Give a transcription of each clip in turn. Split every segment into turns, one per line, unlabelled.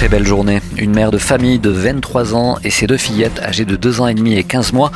Très belle journée. Une mère de famille de 23 ans et ses deux fillettes âgées de 2 ans et demi et 15 mois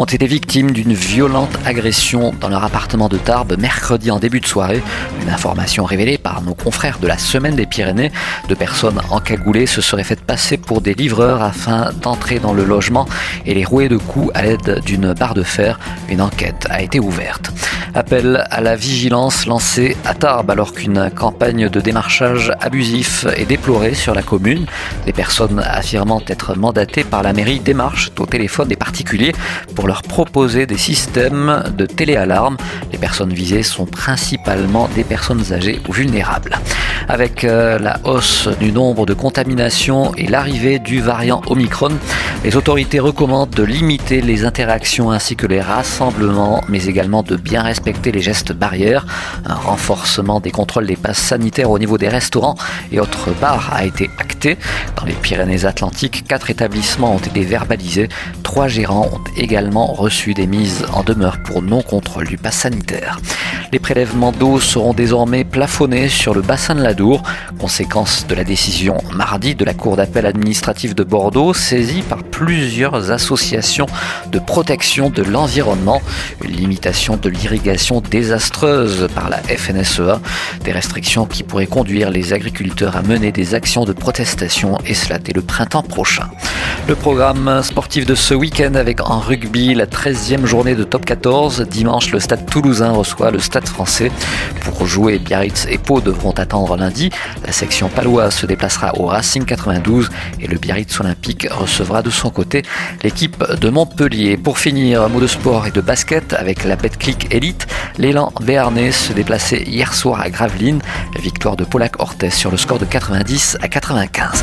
ont été victimes d'une violente agression dans leur appartement de Tarbes mercredi en début de soirée. Une information révélée par nos confrères de la Semaine des Pyrénées. Deux personnes encagoulées se seraient faites passer pour des livreurs afin d'entrer dans le logement et les rouer de coups à l'aide d'une barre de fer. Une enquête a été ouverte. Appel à la vigilance lancé à Tarbes alors qu'une campagne de démarchage abusif est déplorée sur la commune. Les personnes affirmant être mandatées par la mairie démarchent au téléphone des particuliers pour leur proposer des systèmes de téléalarme. Les personnes visées sont principalement des personnes âgées ou vulnérables. Avec euh, la hausse du nombre de contaminations et l'arrivée du variant Omicron, les autorités recommandent de limiter les interactions ainsi que les rassemblements, mais également de bien respecter les gestes barrières. Un renforcement des contrôles des passes sanitaires au niveau des restaurants et autres bars a été acté. Dans les Pyrénées-Atlantiques, quatre établissements ont été verbalisés. Trois gérants ont également reçu des mises en demeure pour non-contrôle du pass sanitaire. Les prélèvements d'eau seront désormais plafonnés sur le bassin de la Dour, conséquence de la décision mardi de la Cour d'appel administrative de Bordeaux, saisie par plusieurs associations de protection de l'environnement. Une limitation de l'irrigation désastreuse par la FNSEA, des restrictions qui pourraient conduire les agriculteurs à mener des actions de protestation, et cela dès le printemps prochain. Le programme sportif de ce week-end avec en rugby la 13e journée de top 14. Dimanche, le stade toulousain reçoit le stade français. Pour jouer, Biarritz et Pau devront attendre lundi. La section paloise se déplacera au Racing 92 et le Biarritz Olympique recevra de son côté l'équipe de Montpellier. Pour finir, mot de sport et de basket avec la Betclic Elite. L'élan béarnais se déplaçait hier soir à Gravelines. Victoire de Polak Ortez sur le score de 90 à 95.